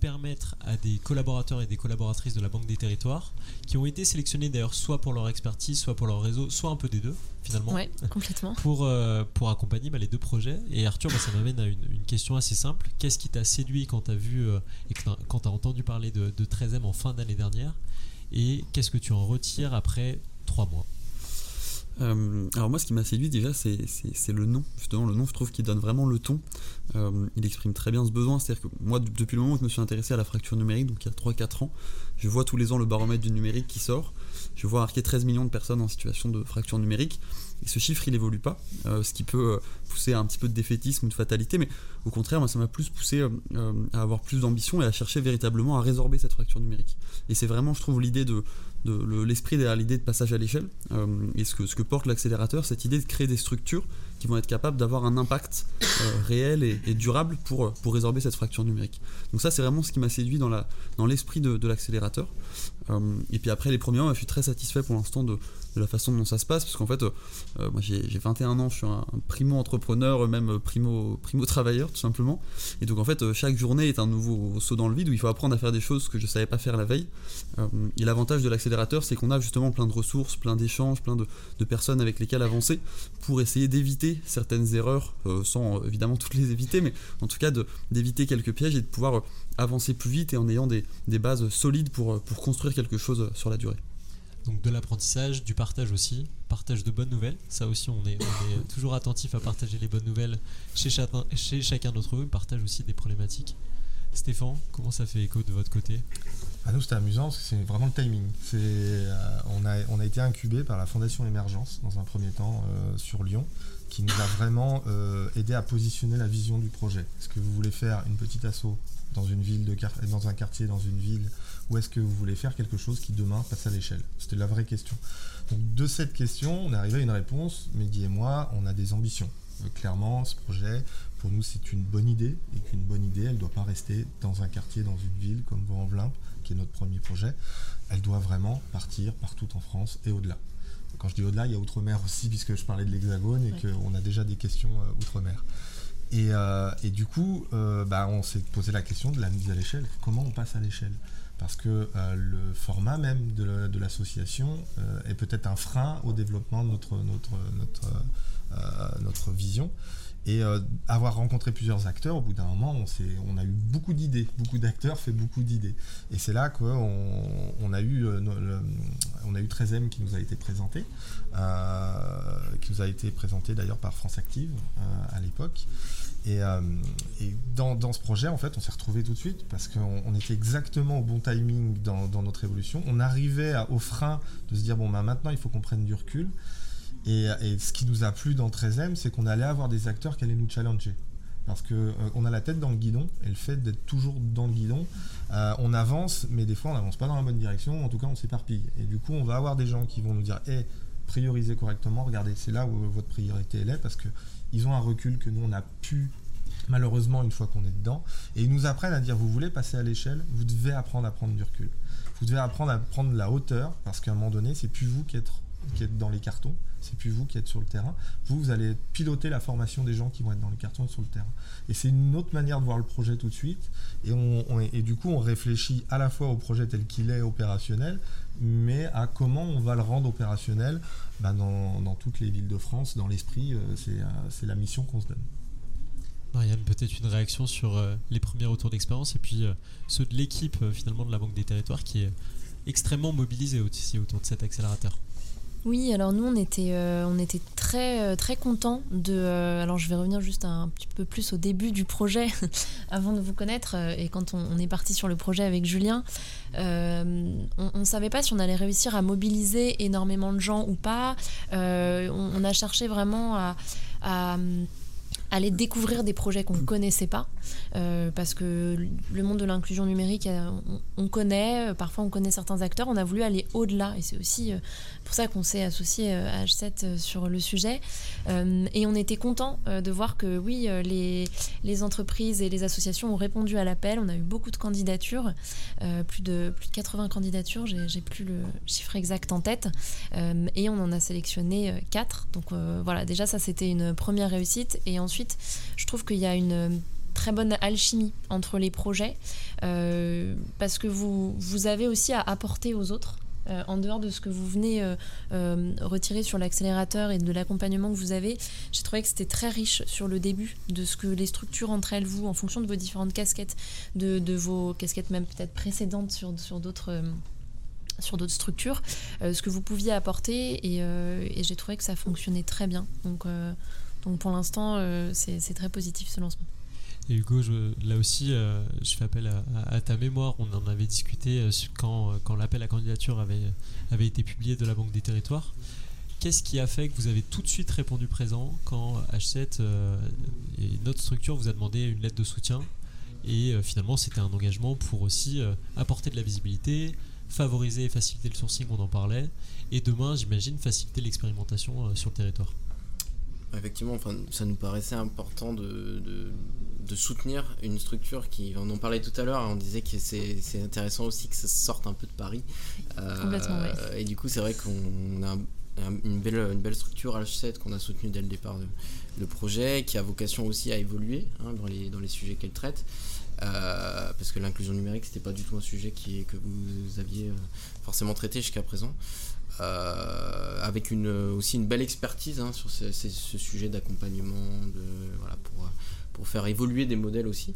permettre à des collaborateurs et des collaboratrices de la Banque des Territoires, qui ont été sélectionnés d'ailleurs soit pour leur expertise, soit pour leur réseau, soit un peu des deux finalement, Ouais, complètement. pour, euh, pour accompagner bah, les deux projets. Et Arthur, bah, ça m'amène à une, une question assez simple. Qu'est-ce qui t'a séduit quand tu as vu euh, et t'as- quand tu as entendu parler de, de 13M en fin d'année dernière? Et qu'est-ce que tu en retires après trois mois? Euh, alors moi, ce qui m'a séduit déjà, c'est le nom. Justement, le nom, je trouve qu'il donne vraiment le ton. Euh, il exprime très bien ce besoin. C'est-à-dire que moi, depuis le moment où je me suis intéressé à la fracture numérique, donc il y a 3-4 ans, je vois tous les ans le baromètre du numérique qui sort. Je vois marquer 13 millions de personnes en situation de fracture numérique. Et ce chiffre, il évolue pas, euh, ce qui peut pousser à un petit peu de défaitisme ou de fatalité. Mais au contraire, moi, ça m'a plus poussé à avoir plus d'ambition et à chercher véritablement à résorber cette fracture numérique. Et c'est vraiment, je trouve, l'idée de, de- le- l'esprit derrière l'idée de passage à l'échelle euh, et ce que, ce que porte l'accélérateur, cette idée de créer des structures qui vont être capables d'avoir un impact euh, réel et, durable pour, pour résorber cette fracture numérique. Donc ça c'est vraiment ce qui m'a séduit dans, dans l'esprit de, de l'accélérateur. Euh, et puis après les premiers mois, je suis très satisfait pour l'instant de, la façon dont ça se passe, parce qu'en fait, euh, euh, moi j'ai, j'ai 21 ans, je suis un, primo-entrepreneur, même primo, primo-travailleur tout simplement. Et donc en fait, chaque journée est un nouveau saut dans le vide où il faut apprendre à faire des choses que je ne savais pas faire la veille. Et l'avantage de l'accélérateur, c'est qu'on a justement plein de ressources, plein d'échanges, plein de, de personnes avec lesquelles avancer pour essayer d'éviter certaines erreurs, sans évidemment toutes les éviter, mais en tout cas d'éviter quelques pièges et de pouvoir avancer plus vite et en ayant des, des bases solides pour, euh, pour construire quelque chose sur la durée. Donc de l'apprentissage, du partage aussi, partage de bonnes nouvelles. Ça aussi, on est, on est toujours attentif à partager les bonnes nouvelles chez chacun, chez chacun d'entre eux. Partage aussi des problématiques. Stéphane, comment ça fait écho de votre côté? À nous, c'était amusant parce que c'est vraiment le timing. C'est, euh, on, a, on a été incubé par la Fondation Émergence dans un premier temps euh, sur Lyon, qui nous a vraiment euh, aidé à positionner la vision du projet. Est-ce que vous voulez faire une petite asso? Dans une ville de dans un quartier, dans une ville, ou est-ce que vous voulez faire quelque chose qui demain passe à l'échelle? C'était la vraie question. Donc de cette question, on est arrivé à une réponse. Mehdi et moi, on a des ambitions. Euh, clairement, ce projet, pour nous, c'est une bonne idée, et qu'une bonne idée, elle ne doit pas rester dans un quartier, dans une ville comme Vaux-en-Velin, qui est notre premier projet. Elle doit vraiment partir partout en France et au-delà. Quand je dis au-delà, il y a Outre-mer aussi, puisque je parlais de l'Hexagone et Ouais. qu'on a déjà des questions euh, Outre-mer. Et, euh, et du coup, euh, bah, on s'est posé la question de la mise à l'échelle. Comment on passe à l'échelle? Parce que euh, le format même de, la- de l'association est peut-être un frein au développement de notre vision. Et euh, avoir rencontré plusieurs acteurs, au bout d'un moment, on, a eu beaucoup d'idées. Beaucoup d'acteurs fait beaucoup d'idées. Et c'est là qu'on on a eu, euh, a eu 13M qui nous a été présenté, euh, qui nous a été présenté d'ailleurs par France Active à l'époque. Et, dans, dans ce projet, en fait, on s'est retrouvé tout de suite parce qu'on on était exactement au bon timing dans, dans notre évolution. On arrivait au frein de se dire bon, bah, maintenant il faut qu'on prenne du recul. Et, ce qui nous a plu dans 13M, c'est qu'on allait avoir des acteurs qui allaient nous challenger. Parce qu'on on a la tête dans le guidon, et le fait d'être toujours dans le guidon, euh, on avance, mais des fois on n'avance pas dans la bonne direction, en tout cas on s'éparpille. Et du coup, on va avoir des gens qui vont nous dire Hé, priorisez correctement, regardez, c'est là où votre priorité elle est, parce qu'ils ont un recul que nous on a pu, malheureusement, une fois qu'on est dedans. Et ils nous apprennent à dire Vous voulez passer à l'échelle, vous devez apprendre à prendre du recul. Vous devez apprendre à prendre la hauteur, parce qu'à un moment donné, c'est plus vous qui êtes dans les cartons, c'est plus vous qui êtes sur le terrain. Vous, vous allez piloter la formation des gens qui vont être dans les cartons sur le terrain. Et c'est une autre manière de voir le projet tout de suite. Et, du coup, on réfléchit à la fois au projet tel qu'il est opérationnel, mais à comment on va le rendre opérationnel bah, dans, toutes les villes de France, dans l'esprit. euh, c'est, euh, c'est la mission qu'on se donne. Marianne, peut-être une réaction sur euh, les premiers retours d'expérience et puis ceux de l'équipe finalement de la Banque des Territoires qui est extrêmement mobilisée aussi autour de cet accélérateur. Oui, alors nous on était, euh, très euh, très contents de. euh, alors je vais revenir juste un petit peu plus au début du projet, avant de vous connaître et quand on, est parti sur le projet avec Julien, on ne savait pas si on allait réussir à mobiliser énormément de gens ou pas. On, on a cherché vraiment à, à, aller découvrir des projets qu'on ne connaissait pas parce que le monde de l'inclusion numérique, on, connaît, parfois on connaît certains acteurs, on a voulu aller au-delà, et c'est aussi pour ça qu'on s'est associé à H7 sur le sujet. et on était content de voir que oui, les, les entreprises et les associations ont répondu à l'appel. On a eu beaucoup de candidatures, plus, de, plus de 80 candidatures, j'ai plus le chiffre exact en tête, et on en a sélectionné 4. Donc voilà, déjà ça c'était une première réussite. Et ensuite, je trouve qu'il y a une très bonne alchimie entre les projets euh, parce que vous, vous avez aussi à apporter aux autres. Euh, en dehors de ce que vous venez euh, retirer sur l'accélérateur et de l'accompagnement que vous avez, j'ai trouvé que c'était très riche sur le début de ce que les structures entre elles, vous, en fonction de vos différentes casquettes, de, vos casquettes même peut-être précédentes sur, d'autres structures, ce que vous pouviez apporter et, j'ai trouvé que ça fonctionnait très bien. Donc donc pour l'instant, c'est très positif ce lancement. Et Hugo, là aussi, euh, je fais appel à, ta mémoire. On en avait discuté euh, quand, quand l'appel à candidature avait, avait été publié de la Banque des Territoires. Qu'est-ce qui a fait que vous avez tout de suite répondu présent quand H7 et notre structure vous a demandé une lettre de soutien Et finalement, c'était un engagement pour aussi apporter de la visibilité, favoriser et faciliter le sourcing, on en parlait, et demain, j'imagine, faciliter l'expérimentation sur le territoire. Effectivement, enfin, ça nous paraissait important de, de, soutenir une structure qui, on en parlait tout à l'heure, on disait que c'est intéressant aussi que ça sorte un peu de Paris. Complètement, euh, Et du coup, c'est vrai qu'on a une belle, une belle structure H7 qu'on a soutenue dès le départ de, le projet, qui a vocation aussi à évoluer hein, dans, les, dans les sujets qu'elle traite. Euh, parce que l'inclusion numérique, c'était pas du tout un sujet qui, que vous aviez euh, forcément traité jusqu'à présent. Euh, avec aussi une belle expertise hein, sur ce, sujet d'accompagnement, pour, faire évoluer des modèles aussi.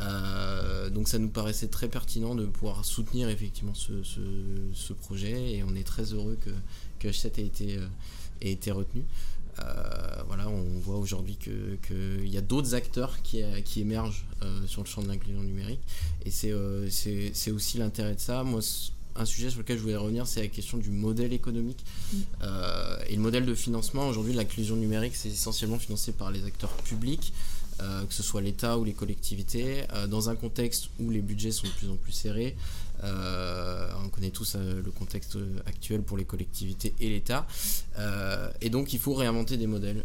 Euh, donc ça nous paraissait très pertinent de pouvoir soutenir effectivement ce, projet et on est très heureux que, que H7 ait été, euh, retenu. voilà, on voit aujourd'hui qu'il y a d'autres acteurs qui, émergent sur le champ de l'inclusion numérique et c'est aussi l'intérêt de ça. Un sujet sur lequel je voulais revenir, c'est la question du modèle économique mm. euh, et le modèle de financement. Aujourd'hui, l'inclusion numérique, c'est essentiellement financé par les acteurs publics, euh, que ce soit l'État ou les collectivités, euh, dans un contexte où les budgets sont de plus en plus serrés. on connaît tous le contexte actuel pour les collectivités et l'État. et donc, il faut réinventer des modèles.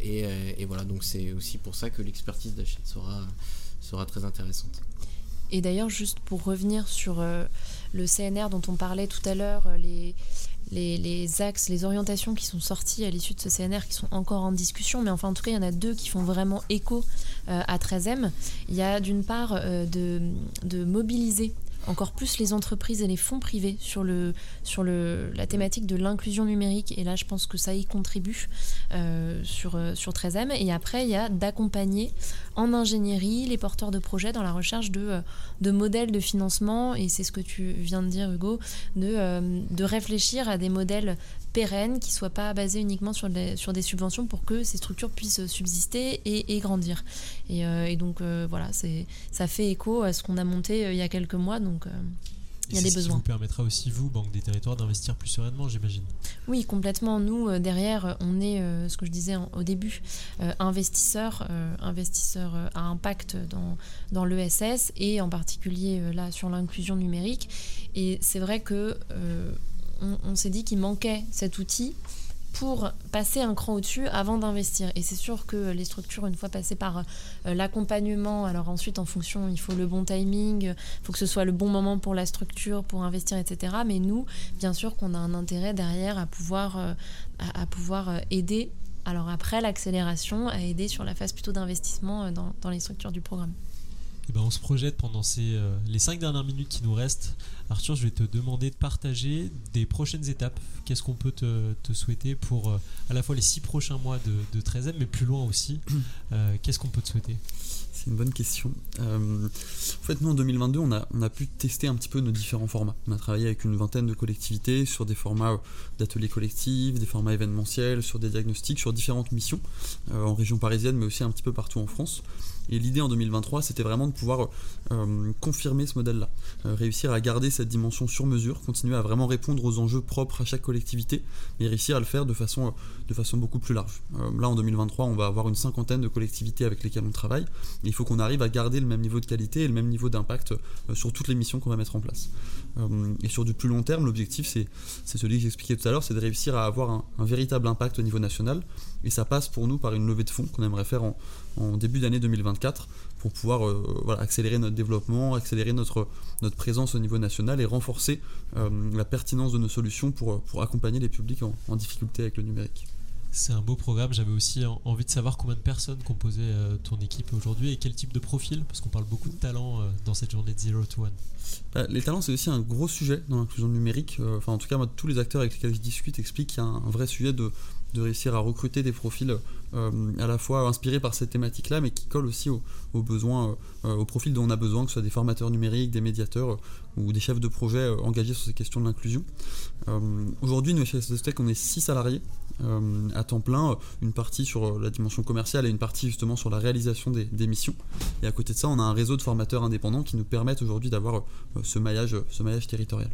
Et, et, voilà, donc c'est aussi pour ça que l'expertise d'Achille sera, sera très intéressante. Et d'ailleurs, juste pour revenir sur le CNR dont on parlait tout à l'heure, euh, les, axes, les orientations qui sont sorties à l'issue de ce CNR qui sont encore en discussion, mais enfin en tout cas il y en a deux qui font vraiment écho euh, à 13M. Il y a d'une part euh, de, mobiliser encore plus les entreprises et les fonds privés sur, le, sur le, la thématique de l'inclusion numérique. Et là, je pense que ça y contribue euh, sur, euh, sur 13M. Et après, il y a d'accompagner en ingénierie les porteurs de projets dans la recherche de, euh, de modèles de financement. Et c'est ce que tu viens de dire, Hugo, de, de réfléchir à des modèles pérennes, qui ne soient pas basés uniquement sur, des subventions pour que ces structures puissent subsister et, grandir. Et, et donc, voilà, ça fait écho à ce qu'on a monté il y a quelques mois. Donc, il y a des besoins. Ça vous permettra aussi, vous, Banque des Territoires, d'investir plus sereinement, j'imagine. Oui, complètement. Nous, euh, derrière, on est, euh, ce que je disais au début, euh, investisseurs, investisseurs à impact dans, dans l'ESS et en particulier là sur l'inclusion numérique. Et c'est vrai que on s'est dit qu'il manquait cet outil pour passer un cran au-dessus avant d'investir. Et c'est sûr que les structures, une fois passées par euh, l'accompagnement, alors ensuite en fonction, il faut le bon timing, il faut que ce soit le bon moment pour la structure, pour investir, etc. Mais nous, bien sûr qu'on a un intérêt derrière à pouvoir, euh, pouvoir euh, aider, alors après l'accélération, à aider sur la phase plutôt d'investissement dans, dans les structures du programme. Eh ben, on se projette pendant ces, les cinq dernières minutes qui nous restent Arthur, je vais te demander de partager des prochaines étapes. Qu'est-ce qu'on peut te, souhaiter pour euh, à la fois les six prochains mois de, 13e, mais plus loin aussi euh, Qu'est-ce qu'on peut te souhaiter? C'est une bonne question. Euh, en fait, nous, en 2022, on a, on a pu tester un petit peu nos différents formats. On a travaillé avec une vingtaine de collectivités sur des formats d'ateliers collectifs, des formats événementiels, sur des diagnostics, sur différentes missions, en région parisienne, mais aussi un petit peu partout en France. Et l'idée en 2023, c'était vraiment de pouvoir euh, confirmer ce modèle-là, euh, réussir à garder cette dimension sur mesure, continuer à vraiment répondre aux enjeux propres à chaque collectivité, mais réussir à le faire de façon, de façon beaucoup plus large. là, en 2023, on va avoir une cinquantaine de collectivités avec lesquelles on travaille. il faut qu'on arrive à garder le même niveau de qualité et le même niveau d'impact sur toutes les missions qu'on va mettre en place. et sur du plus long terme, l'objectif, c'est celui que j'expliquais tout à l'heure, c'est de réussir à avoir un véritable impact au niveau national. Et ça passe pour nous par une levée de fonds qu'on aimerait faire en, début d'année 2024 pour pouvoir euh, accélérer notre développement, accélérer notre, présence au niveau national et renforcer euh, la pertinence de nos solutions pour, pour accompagner les publics en, difficulté avec le numérique. C'est un beau programme. J'avais aussi envie de savoir combien de personnes composaient euh, ton équipe aujourd'hui et quel type de profil, parce qu'on parle beaucoup de talents dans cette journée de Zero to One. Bah, les talents, c'est aussi un gros sujet dans l'inclusion numérique. Enfin, en tout cas, tous les acteurs avec lesquels je discute expliquent qu'il y a un vrai sujet de, réussir à recruter des profils euh, à la fois inspirés par cette thématique-là, mais qui collent aussi aux, besoins, euh, aux profils dont on a besoin, que ce soit des formateurs numériques, des médiateurs euh, ou des chefs de projet engagés sur ces questions de l'inclusion. Aujourd'hui, nous, chez SSTech, on est 6 salariés à temps plein, une partie sur la dimension commerciale et une partie justement sur la réalisation des, missions. Et à côté de ça, on a un réseau de formateurs indépendants qui nous permettent aujourd'hui d'avoir ce, maillage, ce maillage territorial.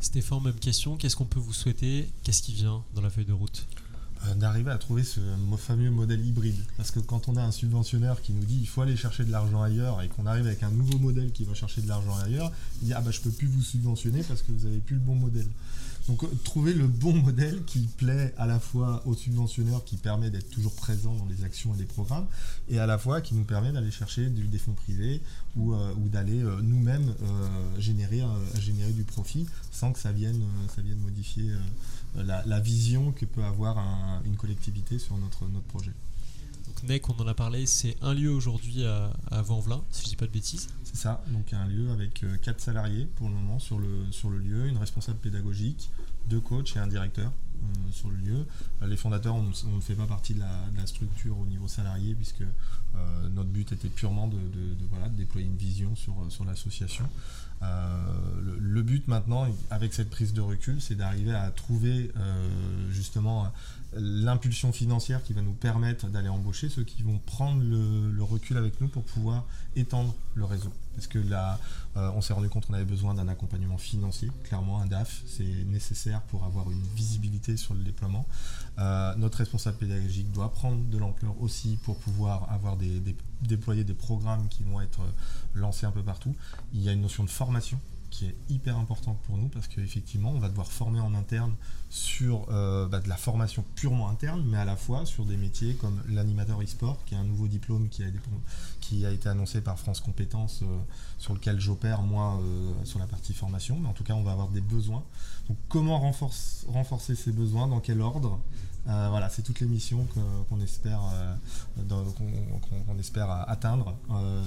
Stéphane, même question. Qu'est-ce qu'on peut vous souhaiter? Qu'est-ce qui vient dans la feuille de route? Euh, D'arriver à trouver ce fameux modèle hybride. Parce que quand on a un subventionneur qui nous dit il faut aller chercher de l'argent ailleurs et qu'on arrive avec un nouveau modèle qui va chercher de l'argent ailleurs, il dit ah bah je peux plus vous subventionner parce que vous avez plus le bon modèle. Donc euh, trouver le bon modèle qui plaît à la fois aux subventionneurs, qui permet d'être toujours présent dans les actions et les programmes, et à la fois qui nous permet d'aller chercher des fonds privés ou, euh, d'aller euh, nous-mêmes générer, du profit sans que ça vienne, modifier la, vision que peut avoir une collectivité sur notre projet. NEC, on en a parlé, c'est un lieu aujourd'hui à, à Vanvelin, si je dis pas de bêtises. C'est ça, donc un lieu avec euh, quatre salariés pour le moment sur le, sur le lieu, une responsable pédagogique, deux coachs et un directeur euh, sur le lieu. Euh, les fondateurs, on, ne fait pas partie de la, structure au niveau salarié puisque notre but était purement de, déployer une vision sur, sur l'association. le, but maintenant, avec cette prise de recul, c'est d'arriver à trouver justement l'impulsion financière qui va nous permettre d'aller embaucher ceux qui vont prendre le, recul avec nous pour pouvoir étendre le réseau. Parce que là, euh, on s'est rendu compte qu'on avait besoin d'un accompagnement financier. Clairement, un DAF, c'est nécessaire pour avoir une visibilité sur le déploiement. Euh, notre responsable pédagogique doit prendre de l'ampleur aussi pour pouvoir avoir déployer des programmes qui vont être lancés un peu partout. Il y a une notion de formation qui est hyper importante pour nous parce qu'effectivement, on va devoir former en interne sur euh, bah, de la formation purement interne, mais à la fois sur des métiers comme l'animateur e-sport, qui est un nouveau diplôme qui a, été annoncé par France Compétences, euh, sur lequel j'opère moi euh, sur la partie formation. Mais en tout cas, on va avoir des besoins. Donc, comment renforcer ces besoins? Dans quel ordre? Voilà, c'est toutes les missions qu'on espère, qu'on espère atteindre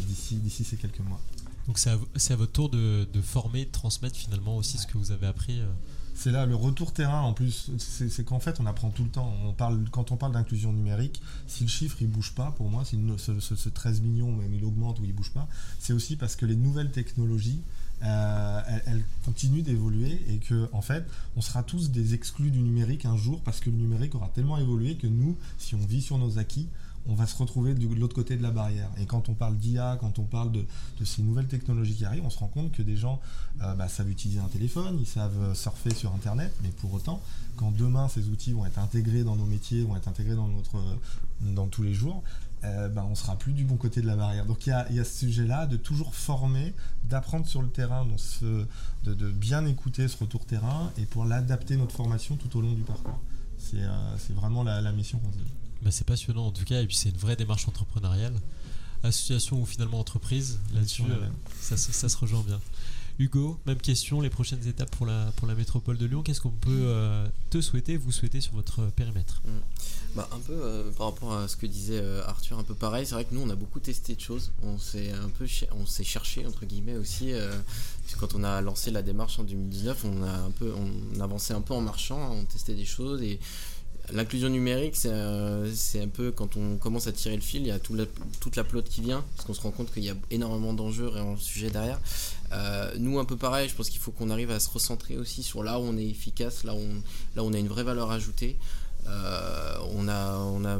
d'ici ces quelques mois. Donc c'est à, votre tour de, former, de transmettre finalement aussi ce que vous avez appris. Euh. C'est là le retour terrain en plus, c'est qu'en fait on apprend tout le temps. On parle, quand on parle d'inclusion numérique, si le chiffre il bouge pas, pour moi, si ce, 13 millions même il augmente ou il bouge pas, c'est aussi parce que les nouvelles technologies euh, elles, continuent d'évoluer et que en fait on sera tous des exclus du numérique un jour parce que le numérique aura tellement évolué que nous, si on vit sur nos acquis, on va se retrouver de l'autre côté de la barrière. Et quand on parle d'IA, quand on parle de, ces nouvelles technologies qui arrivent, on se rend compte que des gens euh, bah, savent utiliser un téléphone, ils savent surfer sur Internet, mais pour autant, quand demain ces outils vont être intégrés dans nos métiers, vont être intégrés dans, notre, dans tous les jours, euh, bah, sera plus du bon côté de la barrière. Donc il y a, ce sujet-là de toujours former, d'apprendre sur le terrain, de, bien écouter ce retour terrain et pour l'adapter notre formation tout au long du parcours. C'est euh, vraiment la, la mission qu'on se donne. Bah, c'est passionnant en tout cas, et puis c'est une vraie démarche entrepreneuriale. Association ou finalement entreprise, là-dessus, euh, ça, se rejoint bien. Hugo, même question, les prochaines étapes pour la, pour la métropole de Lyon, qu'est-ce qu'on peut euh, te souhaiter, vous souhaiter sur votre périmètre? Mmh. bah, Un peu euh, par rapport à ce que disait Arthur, un peu pareil, c'est vrai que nous on a beaucoup testé de choses, on s'est un peu on s'est cherché entre guillemets aussi, quand on a lancé la démarche en 2019, on a un peu on avançait un peu en marchant, on testait des choses et L'inclusion numérique, c'est un peu quand on commence à tirer le fil, il y a toute la plotte qui vient, parce qu'on se rend compte qu'il y a énormément d'enjeux et un sujet derrière. Euh, nous, un peu pareil, je pense qu'il faut qu'on arrive à se recentrer aussi sur là où on est efficace, là où on, là on a une vraie valeur ajoutée. Euh, on a, on a,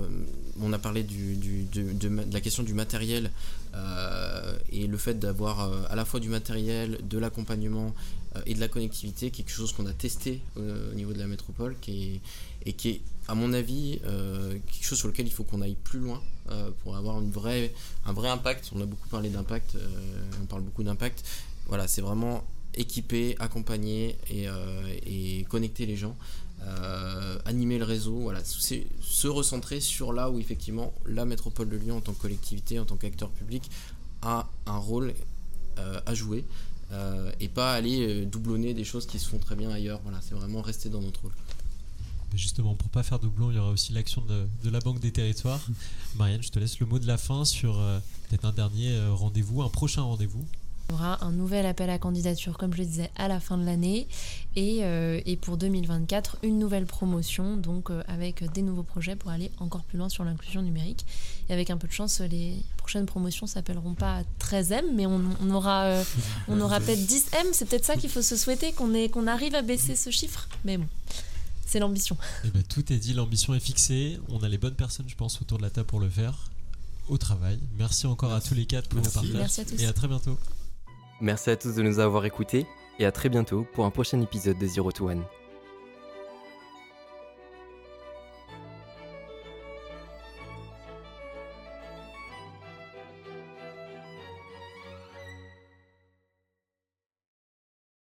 on a parlé de, la question du matériel euh, et le fait d'avoir euh, à la fois du matériel, de l'accompagnement euh, et de la connectivité, quelque chose qu'on a testé euh, au niveau de la métropole qui et qui est, à mon avis, euh, quelque chose sur lequel il faut qu'on aille plus loin euh, pour avoir une vraie, un vrai impact. On a beaucoup parlé d'impact, euh, on parle beaucoup d'impact. Voilà, c'est vraiment équiper, accompagner et, connecter les gens, animer le réseau, voilà, c'est se recentrer sur là où effectivement la métropole de Lyon en tant que collectivité, en tant qu'acteur public, a un rôle à jouer et pas aller doublonner des choses qui se font très bien ailleurs. Voilà, c'est vraiment rester dans notre rôle. Mais Justement, pour pas faire doublon, il y aura aussi l'action de, de la Banque des Territoires. Marianne, je te laisse le mot de la fin sur euh, peut-être un dernier euh, rendez-vous, un prochain rendez-vous. Il y aura un nouvel appel à candidature, comme je le disais, à la fin de l'année. Et, euh, et pour 2024, une nouvelle promotion, donc euh, avec des nouveaux projets pour aller encore plus loin sur l'inclusion numérique. Et avec un peu de chance, les prochaines promotions s'appelleront pas 13M, mais on, on aura, euh, on aura peut-être 10M. C'est peut-être ça qu'il faut se souhaiter, qu'on ait- qu'on arrive à baisser ce chiffre. Mais bon, c'est l'ambition. Eh ben, tout est dit, l'ambition est fixée. On a les bonnes personnes, je pense, autour de la table pour le faire. Au travail. Merci encore à tous les quatre pour Merci. vos partages. Merci à tous. Et à très bientôt. Merci à tous de nous avoir écoutés et à très bientôt pour un prochain épisode de Zero to One.